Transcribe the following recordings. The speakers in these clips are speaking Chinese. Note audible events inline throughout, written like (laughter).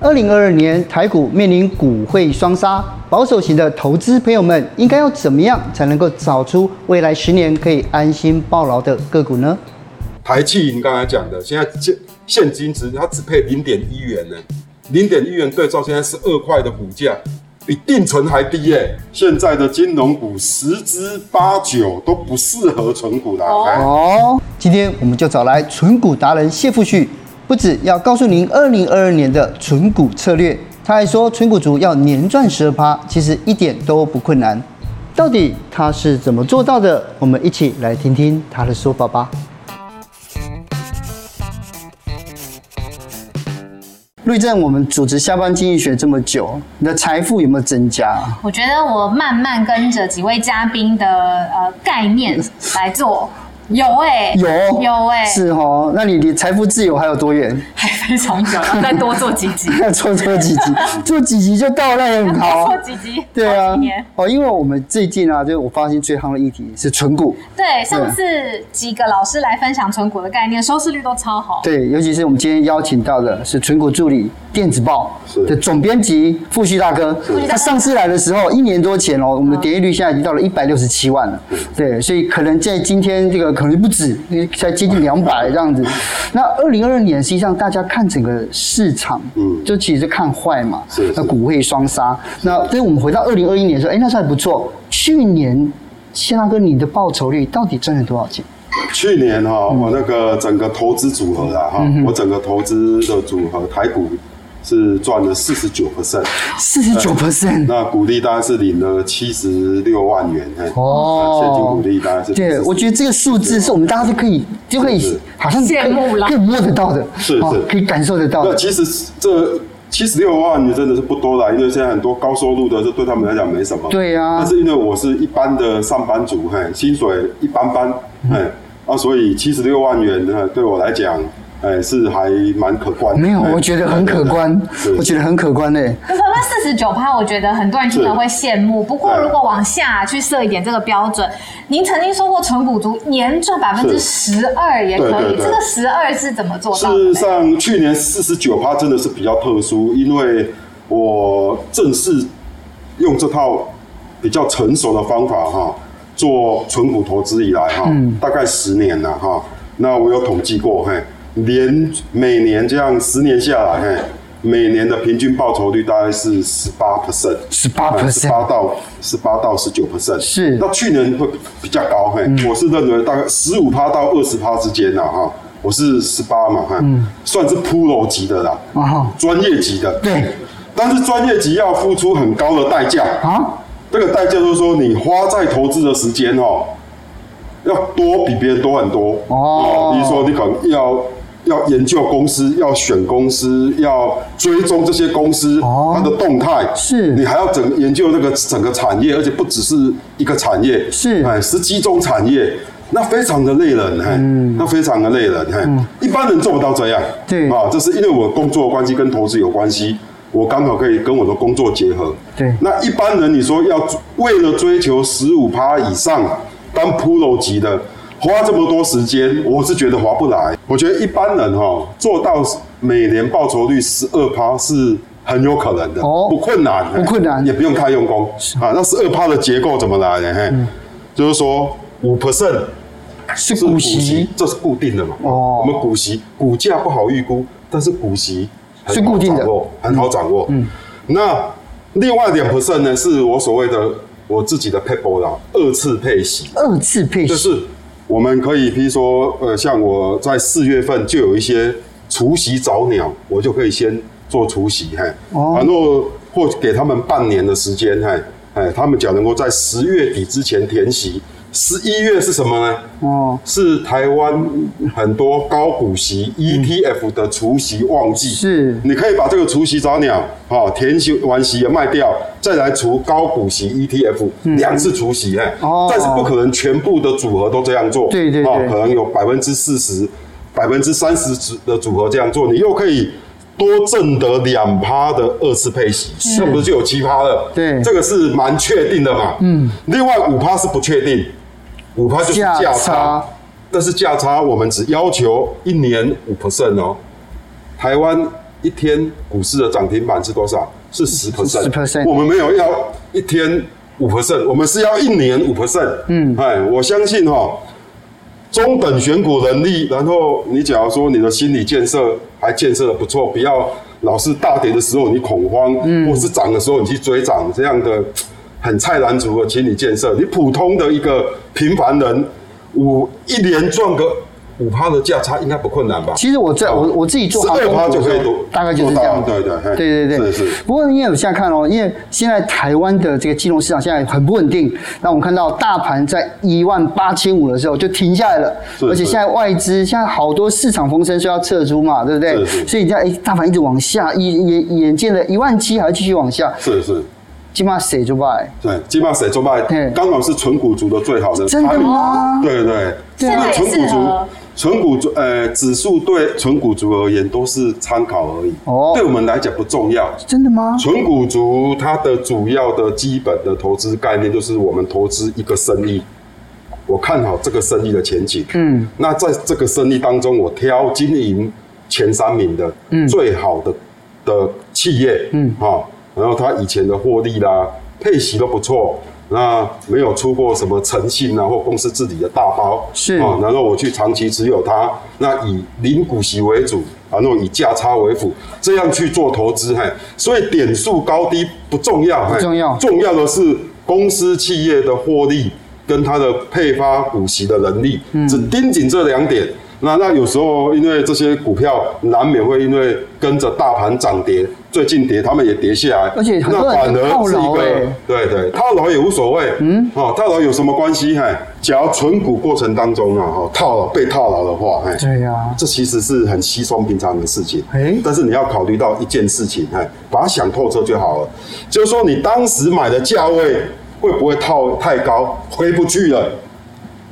二零二二年台股面临股汇双杀，保守型的投资朋友们应该要怎么样才能够找出未来十年可以安心抱牢的个股呢？台气，你刚才讲的，现在现现金值它只配零点一元呢，零点一元对照现在是二块的股价，比定存还低耶。现在的金融股十之八九都不适合存股的。哦，今天我们就找来存股达人谢富旭。不止要告诉您二零二二年的存股策略，他还说存股族要年赚十二趴，其实一点都不困难。到底他是怎么做到的？我们一起来听听他的说法吧。瑞正，我们主持下班经济学这么久，你的财富有没有增加？我觉得我慢慢跟着几位嘉宾的呃概念来做。有哎、欸，有有哎、欸，是哦。那你离财富自由还有多远？还非常远，要再多做几集，再多做几集，(laughs) (laughs) 做几集就到，那也很好。做几集，对啊。哦，因为我们最近啊，就是我发现最夯的议题是存股。对，上次几个老师来分享存股的概念，收视率都超好。对，尤其是我们今天邀请到的是存股助理电子报的总编辑富旭大哥。他上次来的时候，一年多前哦，我们的点击率现在已经到了一百六十七万了。对，所以可能在今天这个。可能不止，才接近两百这样子。那二零二二年，实际上大家看整个市场，嗯，就其实是看坏嘛。是。那股汇双杀。那所以我们回到二零二一年的时候，哎，那时候还不错。去年，谢大哥，你的报酬率到底赚了多少钱？去年哈，我那个整个投资组合啦哈，我整个投资的组合台股。是赚了四十九 percent，四十九 percent。那股利大概是领了七十六万元，哦，现金股利大概是。对，我觉得这个数字是我们大家都可以就可以，好像羡慕了，可以摸得到的，是是，可以感受得到。那其实这七十六万元真的是不多了，因为现在很多高收入的，这对他们来讲没什么。对呀。但是因为我是一般的上班族，嘿，薪水一般般，嘿，啊，所以七十六万元，哈，对我来讲。哎、欸，是还蛮可观。没有，我觉得很可观。我觉得很可观诶。就是那四十九趴，我觉得很多人听了会羡慕。不过如果往下去设一点这个标准，您曾经说过纯股族年赚百分之十二也可以。对对对，这个十二是怎么做到的？事实上，去年四十九趴真的是比较特殊，因为我正式用这套比较成熟的方法哈，做纯股投资以来哈，嗯、大概十年了哈。那我有统计过嘿。连每年这样十年下来，嘿，每年的平均报酬率大概是十八 percent，十八 percent，十八到十八到十九 percent，是。那去年会比较高，嘿，嗯、我是认为大概十五趴到二十趴之间呐，哈，我是十八嘛，哈，嗯，算是 pro 级的啦，啊，专业级的，对。但是专业级要付出很高的代价啊，这个代价就是说你花在投资的时间哦，要多比别人多很多。哦，比如说你可能要。要研究公司，要选公司，要追踪这些公司它的动态，是。你还要整研究那个整个产业，而且不只是一个产业，是。哎，十几种产业，那非常的累人，嗯，那非常的累人，嗯，一般人做不到这样，对。啊，这是因为我工作关系跟投资有关系，我刚好可以跟我的工作结合，对，那一般人你说要为了追求十五趴以上当 pro 级的。花这么多时间，我是觉得划不来。我觉得一般人哈做到每年报酬率十二趴是很有可能的，哦，不困难，不困难，也不用太用功啊。那十二趴的结构怎么来的？嘿，就是说五 percent 是股息，这是固定的嘛。哦，我们股息股价不好预估，但是股息是固定的，很好掌握。嗯，那另外两 percent 呢，是我所谓的我自己的 paper 啦，二次配息，二次配息就是。我们可以，比如说，呃，像我在四月份就有一些除夕早鸟，我就可以先做除夕，嘿，哦，然后或给他们半年的时间，嘿，哎，他们只要能够在十月底之前填息。十一月是什么呢？哦，是台湾很多高股息 ETF 的除息旺季。是，你可以把这个除息早鸟，哈，填息完息也卖掉，再来除高股息 ETF，两次除息，哎，哦，但是不可能全部的组合都这样做。对对对，可能有百分之四十、百分之三十的组合这样做，你又可以多挣得两趴的二次配息，是不是就有七趴了？对，这个是蛮确定的嘛。嗯，另外五趴是不确定。五趴就是价差，差但是价差我们只要求一年五 percent 哦。台湾一天股市的涨停板是多少？是十 percent。十 percent。我们没有要一天五 percent，我们是要一年五 percent。嗯，哎，我相信哈，中等选股能力，然后你假如说你的心理建设还建设的不错，不要老是大跌的时候你恐慌，嗯，或是涨的时候你去追涨，这样的很菜篮族的心理建设，你普通的一个平凡人，我一年赚个。五趴的价差应该不困难吧？其实我在我我自己做，十二趴就可以多，大概就是这样。对对对对对对。是是。不过因为我现在看哦，因为现在台湾的这个金融市场现在很不稳定，那我们看到大盘在一万八千五的时候就停下来了，而且现在外资现在好多市场风声说要撤出嘛，对不对？所以你看，哎，大盘一直往下，眼眼眼见了一万七还要继续往下。是是。金马谁做败？对，金马谁做败？刚好是纯股族的最好的。真的吗？对对对。现在存股族。纯股族，呃，指数对纯股族而言都是参考而已，哦，对我们来讲不重要。真的吗？纯股族它的主要的基本的投资概念就是我们投资一个生意，我看好这个生意的前景。嗯，那在这个生意当中，我挑经营前三名的，嗯，最好的的企业，嗯，好，然后它以前的获利啦、配息都不错。那没有出过什么诚信啊，或公司治理的大包，是啊，然后我去长期持有它，那以零股息为主，然后以价差为辅，这样去做投资，嘿，所以点数高低不重要，不重要，重要的是公司企业的获利跟它的配发股息的能力，嗯，只盯紧这两点。那那有时候因为这些股票难免会因为跟着大盘涨跌，最近跌他们也跌下来，而且很多人套牢哎，对对，套牢也无所谓，嗯，哦，套牢有什么关系？嘿，只要存股过程当中啊，哈，套牢被套牢的话，嘿，对呀，这其实是很稀松平常的事情，哎，但是你要考虑到一件事情，嘿，把它想透彻就好了，就是说你当时买的价位会不会套太高，回不去了。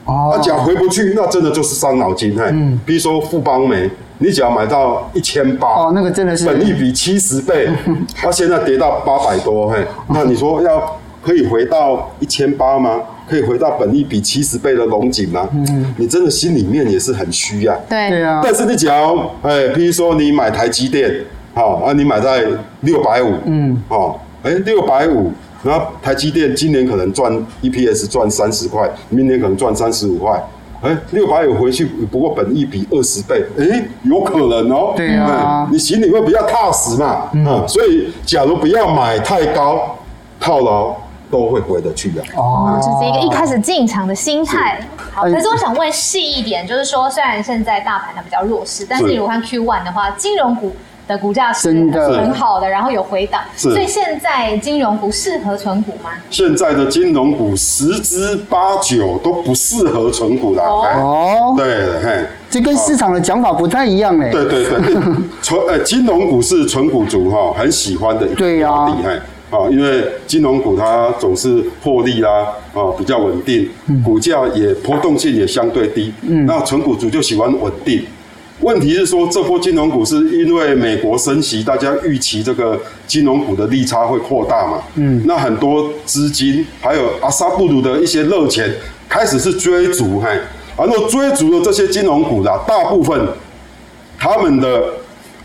啊，假回不去，那真的就是伤脑筋。嘿，嗯，比如说富邦煤，你只要买到一千八，哦，那个真的是本益比七十倍，(laughs) 它现在跌到八百多，嘿，那你说要可以回到一千八吗？可以回到本益比七十倍的龙井吗？嗯，你真的心里面也是很虚呀。对对啊。但是你只要，哎，比如说你买台积电，好，啊，你买在六百五，嗯，好，哎，六百五。那台积电今年可能赚 EPS 赚三十块，明年可能赚三十五块，哎，六百五回去不过本益比二十倍，哎，有可能哦。对啊，你心里会比较踏实嘛。嗯，所以假如不要买太高，套牢都会回得去的。哦，这是一个一开始进场的心态。好，可是我想问细一点，就是说，虽然现在大盘它比较弱势，但是如果看 Q1 的话，金融股。的股价是很好的，然后有回档，所以现在金融股适合存股吗？现在的金融股十之八九都不适合存股的。哦，对，嘿，这跟市场的讲法不太一样哎。对对对，(laughs) 存呃金融股是存股族哈很喜欢的，对呀，厉害啊，因为金融股它总是获利啦啊比较稳定，股价也波动性也相对低，嗯，那存股族就喜欢稳定。问题是说，这波金融股是因为美国升息，大家预期这个金融股的利差会扩大嘛？嗯，那很多资金还有阿萨布鲁的一些热钱开始是追逐，嘿，然后追逐的这些金融股的大部分，他们的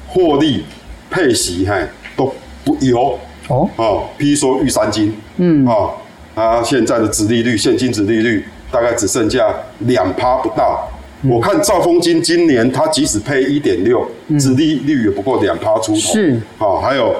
获利配息，嘿，都不有。哦。哦，譬如说玉山金，嗯。啊，它现在的殖利率，现金殖利率大概只剩下两趴不到。我看兆丰金今年它即使配一点六，殖利率也不过两趴出头。是，好，还有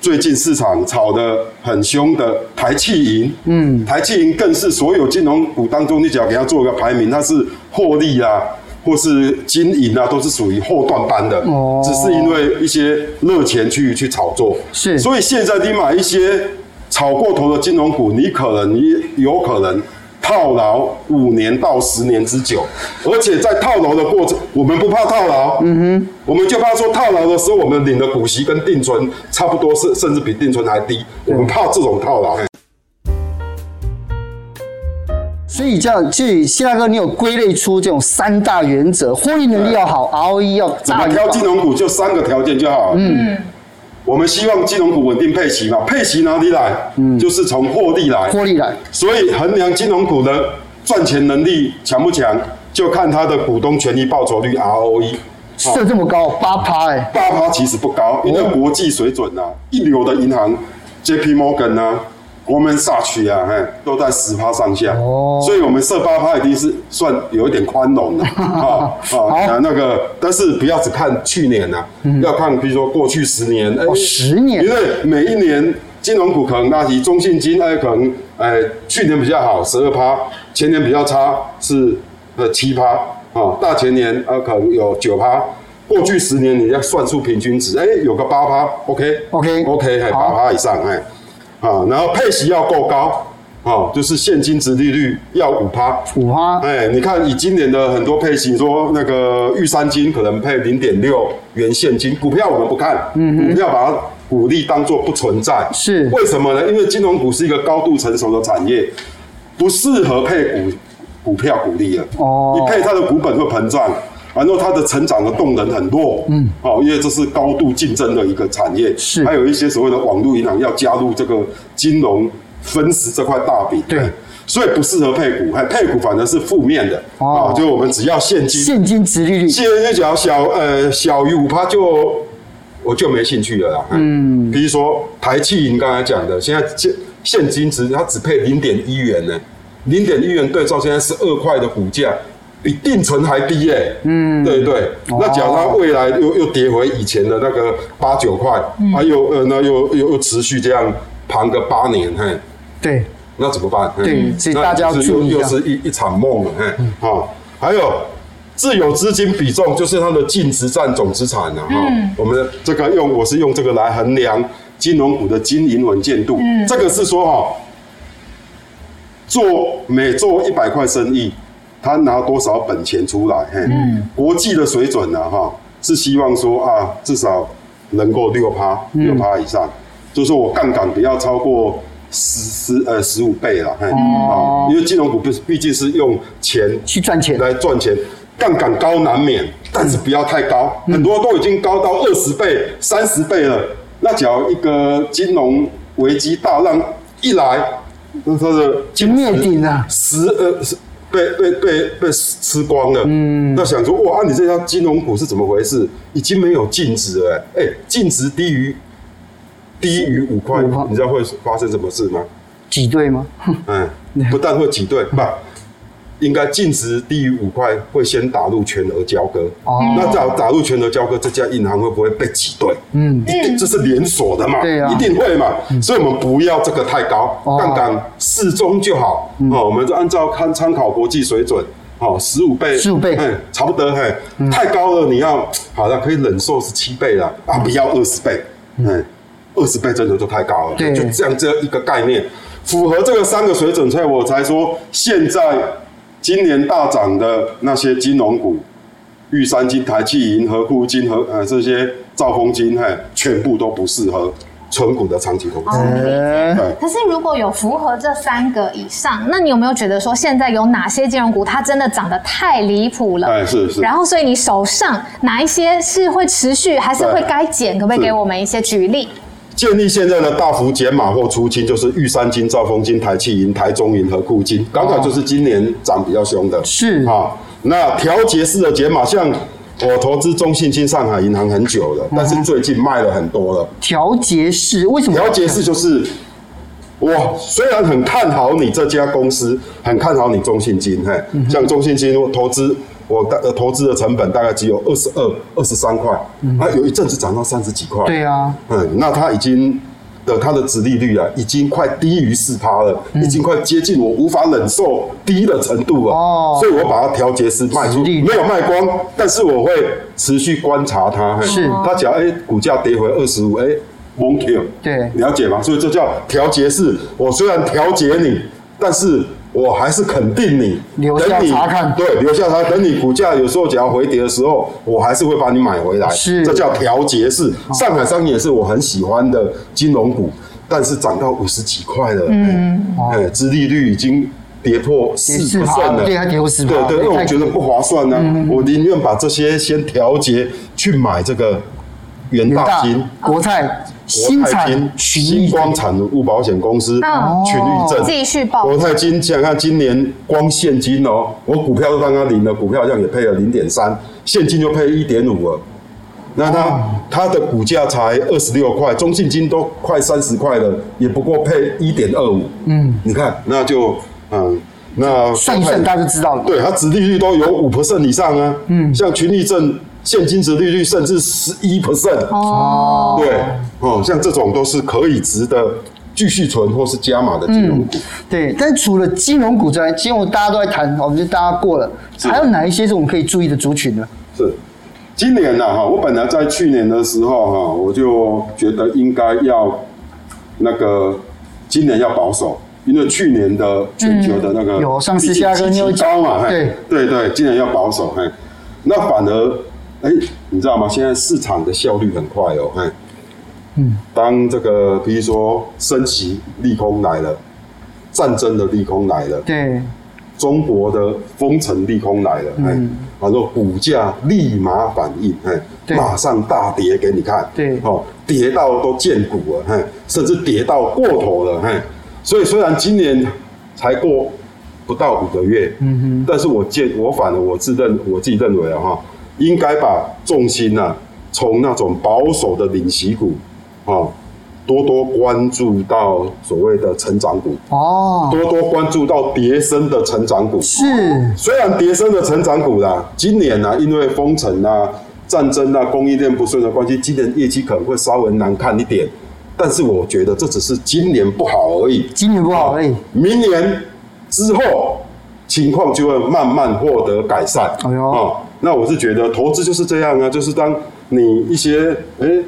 最近市场炒得很凶的台气银，嗯，台气银更是所有金融股当中，你只要给它做一个排名，它是获利啊，或是金银啊，都是属于后段班的。哦，只是因为一些热钱去去炒作。是，所以现在你买一些炒过头的金融股，你可能你有可能。套牢五年到十年之久，而且在套牢的过程，我们不怕套牢，嗯哼，我们就怕说套牢的时候，我们领的股息跟定存差不多，是甚至比定存还低，我们怕这种套牢。所以这样，所以谢大哥，你有归类出这种三大原则：获利能力要好，ROE 要怎么挑金融股？就三个条件就好了。嗯。我们希望金融股稳定配息嘛？配息哪里来？嗯，就是从获利来。获利来。所以衡量金融股的赚钱能力强不强，就看它的股东权益报酬率 ROE。设这么高，八趴哎，八趴其实不高，因为国际水准啊，一流的银行，J.P. Morgan 啊。我们社区啊，哎，都在十趴上下，哦，所以我们设八趴一定是算有一点宽容的 (laughs) 啊啊，那个，但是不要只看去年呐，嗯、要看比如说过去十年，哦，十年，因为每一年金融股可能那以中信金，哎，可能哎去年比较好十二趴，前年比较差是呃七趴啊，大前年呃可能有九趴，过去十年你要算出平均值，哎，有个八趴，OK OK OK，还八趴以上，哎。啊，然后配息要够高，啊，就是现金值利率要五趴，五趴，哎，你看以今年的很多配息，说那个玉山金可能配零点六元现金，股票我们不看，嗯哼，股票把它股利当做不存在，是为什么呢？因为金融股是一个高度成熟的产业，不适合配股股票股利了，哦，你配它的股本会膨胀。然后它的成长的动能很弱，嗯，好，因为这是高度竞争的一个产业，是，还有一些所谓的网络银行要加入这个金融分食这块大饼，对，所以不适合配股，还配股反而是负面的，哦，就我们只要现金，现金值利率，现金只要小呃小于五趴就我就没兴趣了啦，嗯，比如说台气银刚才讲的，现在现现金值它只配零点一元呢，零点一元对照现在十二块的股价。比定存还低耶、欸，嗯，对对，哦、那假如它未来又又跌回以前的那个八九块，还、嗯、有呃，那又又又持续这样盘个八年，嘿，对，那怎么办？对，所以大家要注意，又是一一场梦了，嘿，嗯、好，还有自有资金比重，就是它的净值占总资产啊，哈、嗯，我们这个用我是用这个来衡量金融股的经营稳健度，嗯，这个是说哈，做每做一百块生意。他拿多少本钱出来？嘿，嗯、国际的水准呢？哈，是希望说啊，至少能够六趴，六趴以上，嗯、就是说我杠杆不要超过十十呃十五倍了，嘿，哦、因为金融股毕毕竟是用钱去赚钱来赚钱，杠杆高难免，但是不要太高，嗯、很多都已经高到二十倍、三十倍了。那只要一个金融危机大浪一来，那它的就灭顶了，十呃十。被被被被吃光了，嗯，那想说哇，你这家金融股是怎么回事？已经没有净值了，哎、欸，净值低于低于五块，你知道会发生什么事吗？挤兑吗？嗯，不但会挤兑，不。应该净值低于五块，会先打入全额交割。哦，那打打入全额交割，这家银行会不会被挤兑？嗯，一定这是连锁的嘛？对啊，一定会嘛。所以我们不要这个太高，杠杆适中就好。哦，我们就按照看参考国际水准，哦，十五倍，十五倍，哎，差不多，嘿，太高了，你要好了，可以忍受十七倍了啊，不要二十倍，嗯，二十倍真的就太高了。对，就这样这一个概念，符合这个三个水准，所以我才说现在。今年大涨的那些金融股，玉山金、台企银、和库金和呃这些兆丰金，嘿，全部都不适合纯股的长期投资。可是如果有符合这三个以上，那你有没有觉得说现在有哪些金融股它真的涨得太离谱了？哎，是是。然后所以你手上哪一些是会持续，还是会该减？可不可以给我们一些举例？建议现在的大幅减码或出清，就是玉山金、兆丰金、台企银、台中银和库金，刚好就是今年涨比较凶的。是啊，那调节式的减码，像我投资中信金、上海银行很久了，但是最近卖了很多了。调节式为什么？调节式就是我虽然很看好你这家公司，很看好你中信金，嘿，像中信金我投资。我大呃投资的成本大概只有二十二、二十三块，啊，有一阵子涨到三十几块。对啊，嗯，那它已经的它的殖利率啊，已经快低于四趴了，已经快接近我无法忍受低的程度了。哦，所以我把它调节式卖出，没有卖光，但是我会持续观察它。是，它只要哎股价跌回二十五，哎，monkey，对，了解吗？所以这叫调节式。我虽然调节你，但是。我还是肯定你，留下查看，对，留下它，等你股价有时候只要回跌的时候，我还是会把你买回来。是，这叫调节式。上海商业也是我很喜欢的金融股，但是涨到五十几块了，嗯，哎，殖利率已经跌破四%了，对，它跌破四%，对对，因为我觉得不划算呢，我宁愿把这些先调节去买这个元大金、国泰。国泰金、新光产物保险公司、群益证继续报。国泰金想想看，今年光现金哦，我股票都帮他领了，股票这样也配了零点三，现金就配一点五了。那它它的股价才二十六块，中信金都快三十块了，也不过配一点二五。嗯，你看，那就嗯，那算一算大家就知道了。对，它殖利率都有五 percent 以上啊。嗯，像群益证现金值利率甚至十一 percent。哦，对，哦，像这种都是可以值得继续存或是加码的金融股。嗯。对，但除了金融股之外，金融大家都在谈，我们就大家过了，还有哪一些是我们可以注意的族群呢？是。今年呢，哈，我本来在去年的时候，哈，我就觉得应该要那个今年要保守，因为去年的全球的那个有上次下个牛高嘛，对对对，今年要保守，嘿，那反而，哎，你知道吗？现在市场的效率很快哦，嘿，嗯，当这个比如说升息利空来了，战争的利空来了，对。中国的封城利空来了，哎、嗯，然后股价立马反应，哎，马上大跌给你看，对，哦，跌到都见骨了，哎，甚至跌到过头了，哎，所以虽然今年才过不到五个月，嗯哼，但是我见我反而我自认我自己认为啊，哈，应该把重心啊从那种保守的领息股，啊。多多关注到所谓的成长股哦，多多关注到跌深的成长股是。虽然跌深的成长股啦，今年呢、啊，因为封城啊、战争啊、供应链不顺的关系，今年业绩可能会稍微难看一点。但是我觉得这只是今年不好而已，今年不好而已。明年之后情况就会慢慢获得改善。哎呦，哦，那我是觉得投资就是这样啊，就是当你一些哎。欸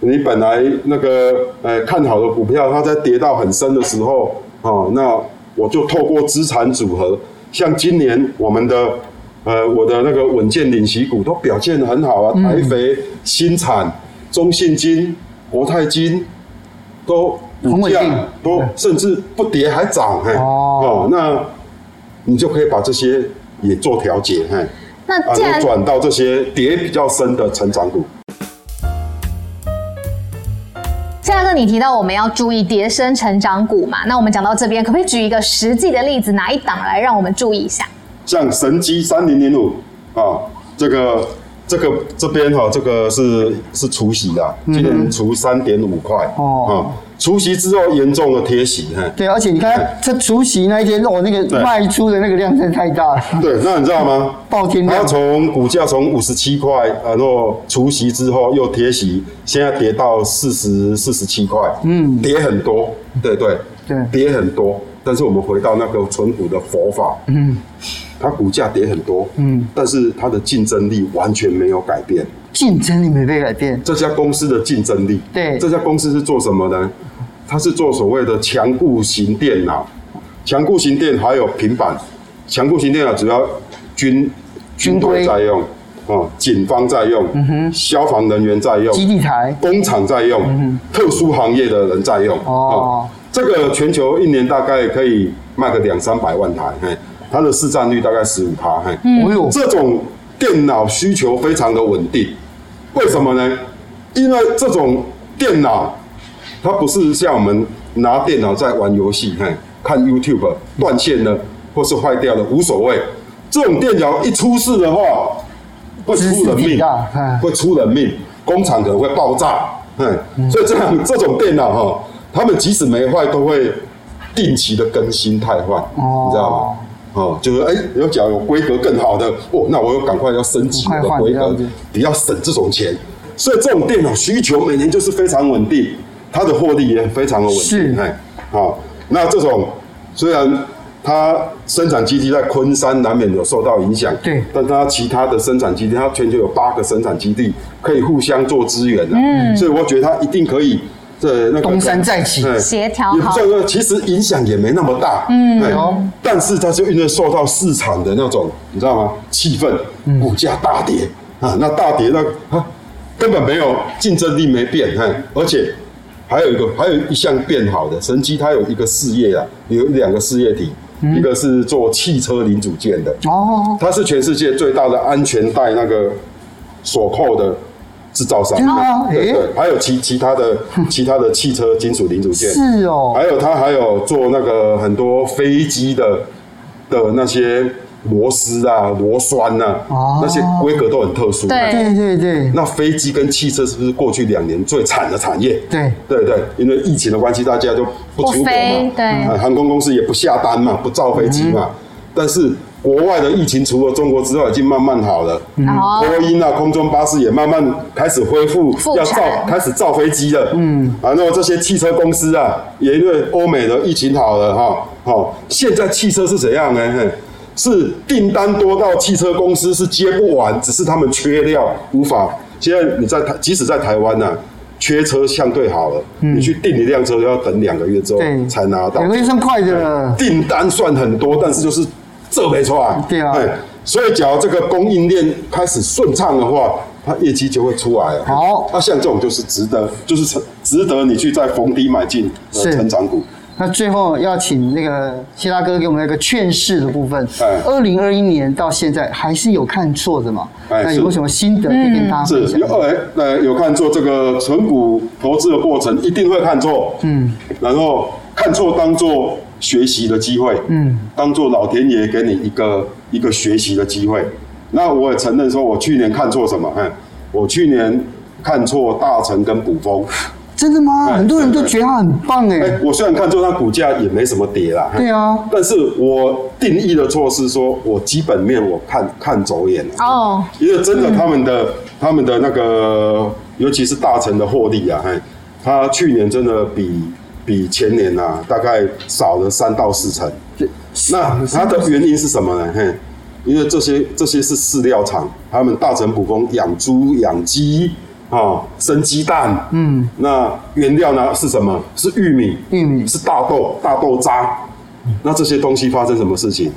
你本来那个呃看好的股票，它在跌到很深的时候，哦，那我就透过资产组合，像今年我们的呃我的那个稳健领息股都表现得很好啊，台肥、新产、中信金、国泰金都股价都甚至不跌还涨，嘿，哦，那你就可以把这些也做调节，嘿，那既然转到这些跌比较深的成长股。夏哥，你提到我们要注意跌升成长股嘛？那我们讲到这边，可不可以举一个实际的例子，哪一档来让我们注意一下？像神机三零零五啊，这个这个这边哈，这个是是除息的，今年除三点五块哦。除夕之后严重的贴息，哈对，而且你看这除夕那一天，我那个卖出的那个量真的太大了。对，那你知道吗？暴天量。它从股价从五十七块，然后除夕之后又贴息，现在跌到四十四十七块，嗯，跌很多，对对对，跌很多。但是我们回到那个存股的佛法，嗯，它股价跌很多，嗯，但是它的竞争力完全没有改变。竞争力没被改变。这家公司的竞争力，对，这家公司是做什么呢？它是做所谓的强固型电脑，强固型电还有平板，强固型电脑主要军军队在用，哦，警方在用，消防人员在用，基地台，工厂在用，特殊行业的人在用，哦，这个全球一年大概可以卖个两三百万台，嘿，它的市占率大概十五趴，嘿，嗯，这种电脑需求非常的稳定，为什么呢？因为这种电脑。它不是像我们拿电脑在玩游戏，嘿，看 YouTube 断线了或是坏掉了无所谓。这种电脑一出事的话，会出人命，会出人命，工厂可能会爆炸，嘿，所以这样这种电脑哈，他们即使没坏，都会定期的更新汰换，你知道吗？哦，就是哎，有讲有规格更好的，哦，那我又赶快要升级我的规格，你要省这种钱。所以这种电脑需求每年就是非常稳定。它的获利也非常的稳定，哎，好，那这种虽然它生产基地在昆山难免有受到影响，对，但它其他的生产基地，它全球有八个生产基地可以互相做支援的，嗯，所以我觉得它一定可以在那个东山再起，协调好，这个其实影响也没那么大，嗯，但是它就因为受到市场的那种你知道吗？气氛，股价大跌啊，那大跌那啊根本没有竞争力没变，哎，而且。还有一个，还有一项变好的神机，它有一个事业啊，有两个事业体，嗯、一个是做汽车零组件的。哦，它是全世界最大的安全带那个锁扣的制造商，对对，还有其其他的其他的汽车金属零组件，是哦，还有他还有做那个很多飞机的的那些螺丝啊、螺栓呐，那些规格都很特殊。对。对对对。那飞机跟汽车是不是过去两年最惨的产业？对。对对，因为疫情的关系，大家都不出国嘛，对，航空公司也不下单嘛，不造飞机嘛，但是。国外的疫情除了中国之外，已经慢慢好了。波音啊，空中巴士也慢慢开始恢复，要造开始造飞机了。嗯，啊，那么这些汽车公司啊，也因为欧美的疫情好了哈，好，现在汽车是怎样呢？是订单多到汽车公司是接不完，只是他们缺料无法。现在你在台，即使在台湾呢，缺车相对好了，你去订一辆车要等两个月之后才拿到。两个月算快的了。订单算很多，但是就是。这没错啊，对啊，所以假如这个供应链开始顺畅的话，它业绩就会出来了。好，那像这种就是值得，就是值得你去在逢低买进的成长股。那最后要请那个谢大哥给我们一个劝世的部分。二零二一年到现在还是有看错的嘛？那有没有什么心得可以跟大家分享？是，有哎，呃，有看错这个存股投资的过程一定会看错。嗯，然后看错当做。学习的机会，嗯，当做老天爷给你一个一个学习的机会。那我也承认说，我去年看错什么？嗯，我去年看错大成跟卜风。真的吗？很多人都觉得他很棒哎。我虽然看错它股价也没什么跌啦。对啊。但是我定义的错是说，我基本面我看看走眼了。哦。因为真的他们的他们的那个，尤其是大成的获利啊，嘿，他去年真的比。比前年呐、啊，大概少了三到四成。那它的原因是什么呢？嘿，因为这些这些是饲料厂，他们大成普工养猪养鸡啊，生鸡蛋。嗯，那原料呢是什么？是玉米，玉米是大豆，大豆渣。那这些东西发生什么事情？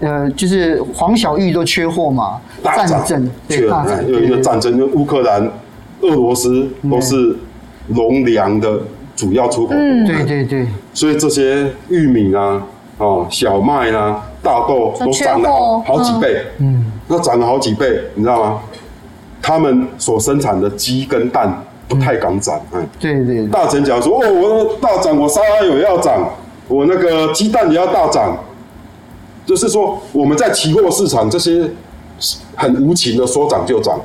呃，就是黄小玉都缺货嘛，大战争，缺了，因为一个战争，因为乌克兰、俄罗斯都是农粮的。主要出口，嗯，对对对，所以这些玉米啊，哦，小麦啊，大豆都涨了好好几倍，嗯，那涨了好几倍，你知道吗？他们所生产的鸡跟蛋不太敢涨，嗯，对对，大成假如说哦，我大涨，我沙拉油也要涨，我那个鸡蛋也要大涨，就是说我们在期货市场这些很无情的说涨就涨，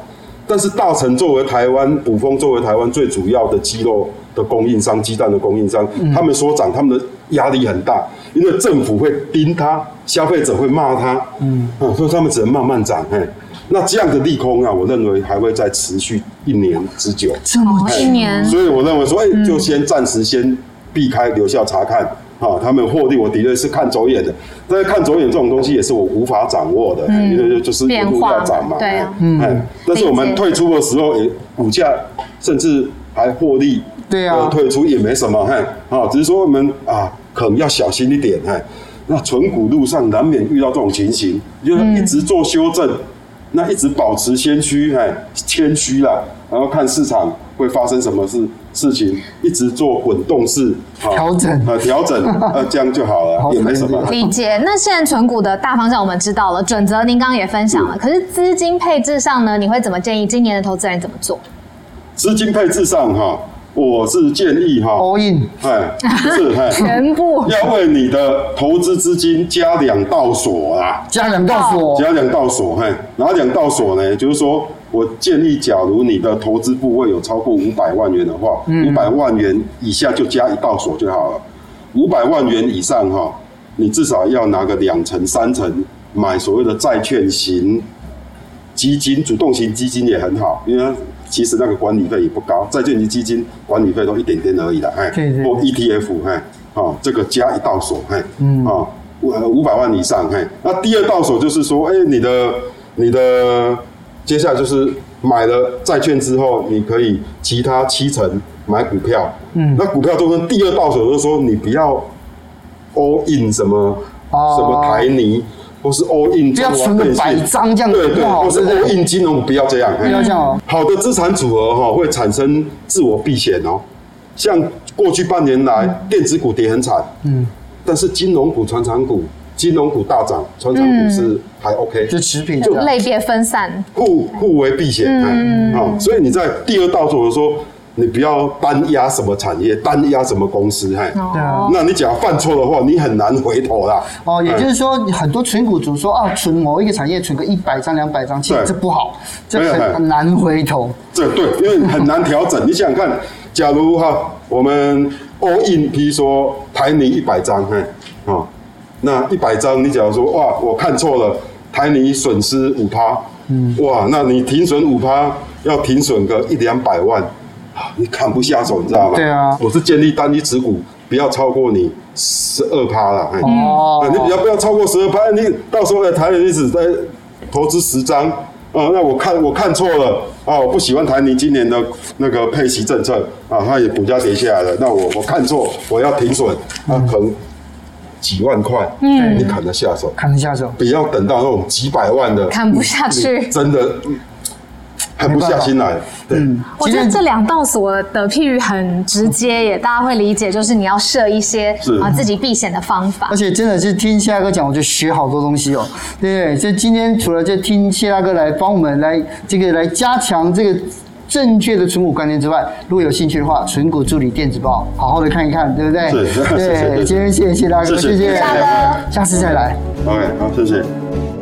但是大成作为台湾捕风作为台湾最主要的鸡肉。的供应商，鸡蛋的供应商，嗯、他们说涨，他们的压力很大，因为政府会盯他，消费者会骂他，嗯，啊，所以他们只能慢慢涨，嘿，那这样的利空啊，我认为还会再持续一年之久，这么一年，所以我认为说，哎、欸，就先暂时先避开留校查看，啊，他们获利我的确是看走眼的，但是看走眼这种东西也是我无法掌握的，嗯、因为就是一路要涨嘛，对啊，嗯，但是我们退出的时候，也股价甚至还获利。对啊，退出也没什么，嘿，啊，只是说我们啊，可能要小心一点，嘿，那存股路上难免遇到这种情形，就是一直做修正，嗯、那一直保持谦虚，嘿，谦虚啦，然后看市场会发生什么事事情，一直做滚动式调整，啊，调整，啊，这样就好了，(laughs) 好也没什么。理解。那现在存股的大方向我们知道了，准则您刚刚也分享了，嗯、可是资金配置上呢，你会怎么建议今年的投资人怎么做？资金配置上，哈。我是建议哈，all in，哎，是 (laughs) 哎，全部。要为你的投资资金加两道锁啦，加两道锁，加两道锁，嘿，哪两道锁呢？就是说我建议，假如你的投资部位有超过五百万元的话，五百万元以下就加一道锁就好了，五百万元以上哈，你至少要拿个两成三成买所谓的债券型基金，主动型基金也很好，因为。其实那个管理费也不高，债券型基金管理费都一点点而已的，哎，或 ETF，哎，哦，这个加一道手，哎，嗯，啊，五五百万以上，哎，那第二道手就是说，哎，你的你的接下来就是买了债券之后，你可以其他七成买股票，嗯，那股票中跟第二道手就是说，你不要 all in 什么、哦、什么台泥。或是 all in，不要存个百张这样子，对对，或是 all in 金融，不要这样，不要这样哦。好的资产组合哈，会产生自我避险哦。像过去半年来，电子股跌很惨，嗯，但是金融股、传产股金融股大涨，传产股是还 OK，就持平，就类别分散，互互为避险。嗯，好，所以你在第二道组的时候，你不要单压什么产业，单压什么公司，嘿，对啊。那你假如犯错的话，你很难回头啦。哦，也就是说，很多存股族说啊，存某一个产业存个一百张、两百张，其实这不好，这很很难回头。这对，因为很难调整。你想想看，(laughs) 假如哈，我们 all in，比如说台泥一百张，嘿，啊。那一百张，你假如说哇，我看错了，台泥损失五趴，嗯，哇，那你停损五趴，要停损个一两百万，你砍不下手，你知道吗？对啊，我是建议单一持股不要超过你十二趴了，哦，你要不要超过十二趴？你到时候在台泥只在投资十张，啊，那我看我看错了，啊，我不喜欢台泥今年的那个配息政策，啊，它也股价跌下来了，那我我看错，我要停损，那可能。几万块，嗯，你砍得下手？砍得下手，不要等到那种几百万的，砍不下去，真的，狠不下心来。对，我觉得这两道锁的譬喻很直接，也大家会理解，就是你要设一些啊自己避险的方法。而且真的是听谢大哥讲，我就学好多东西哦。对，所以今天除了就听谢大哥来帮我们来这个来加强这个。正确的存股观念之外，如果有兴趣的话，存股助理电子报好好的看一看，对不对？对，今天谢谢谢大哥，谢谢，下次再来。OK，好，谢谢。(laughs)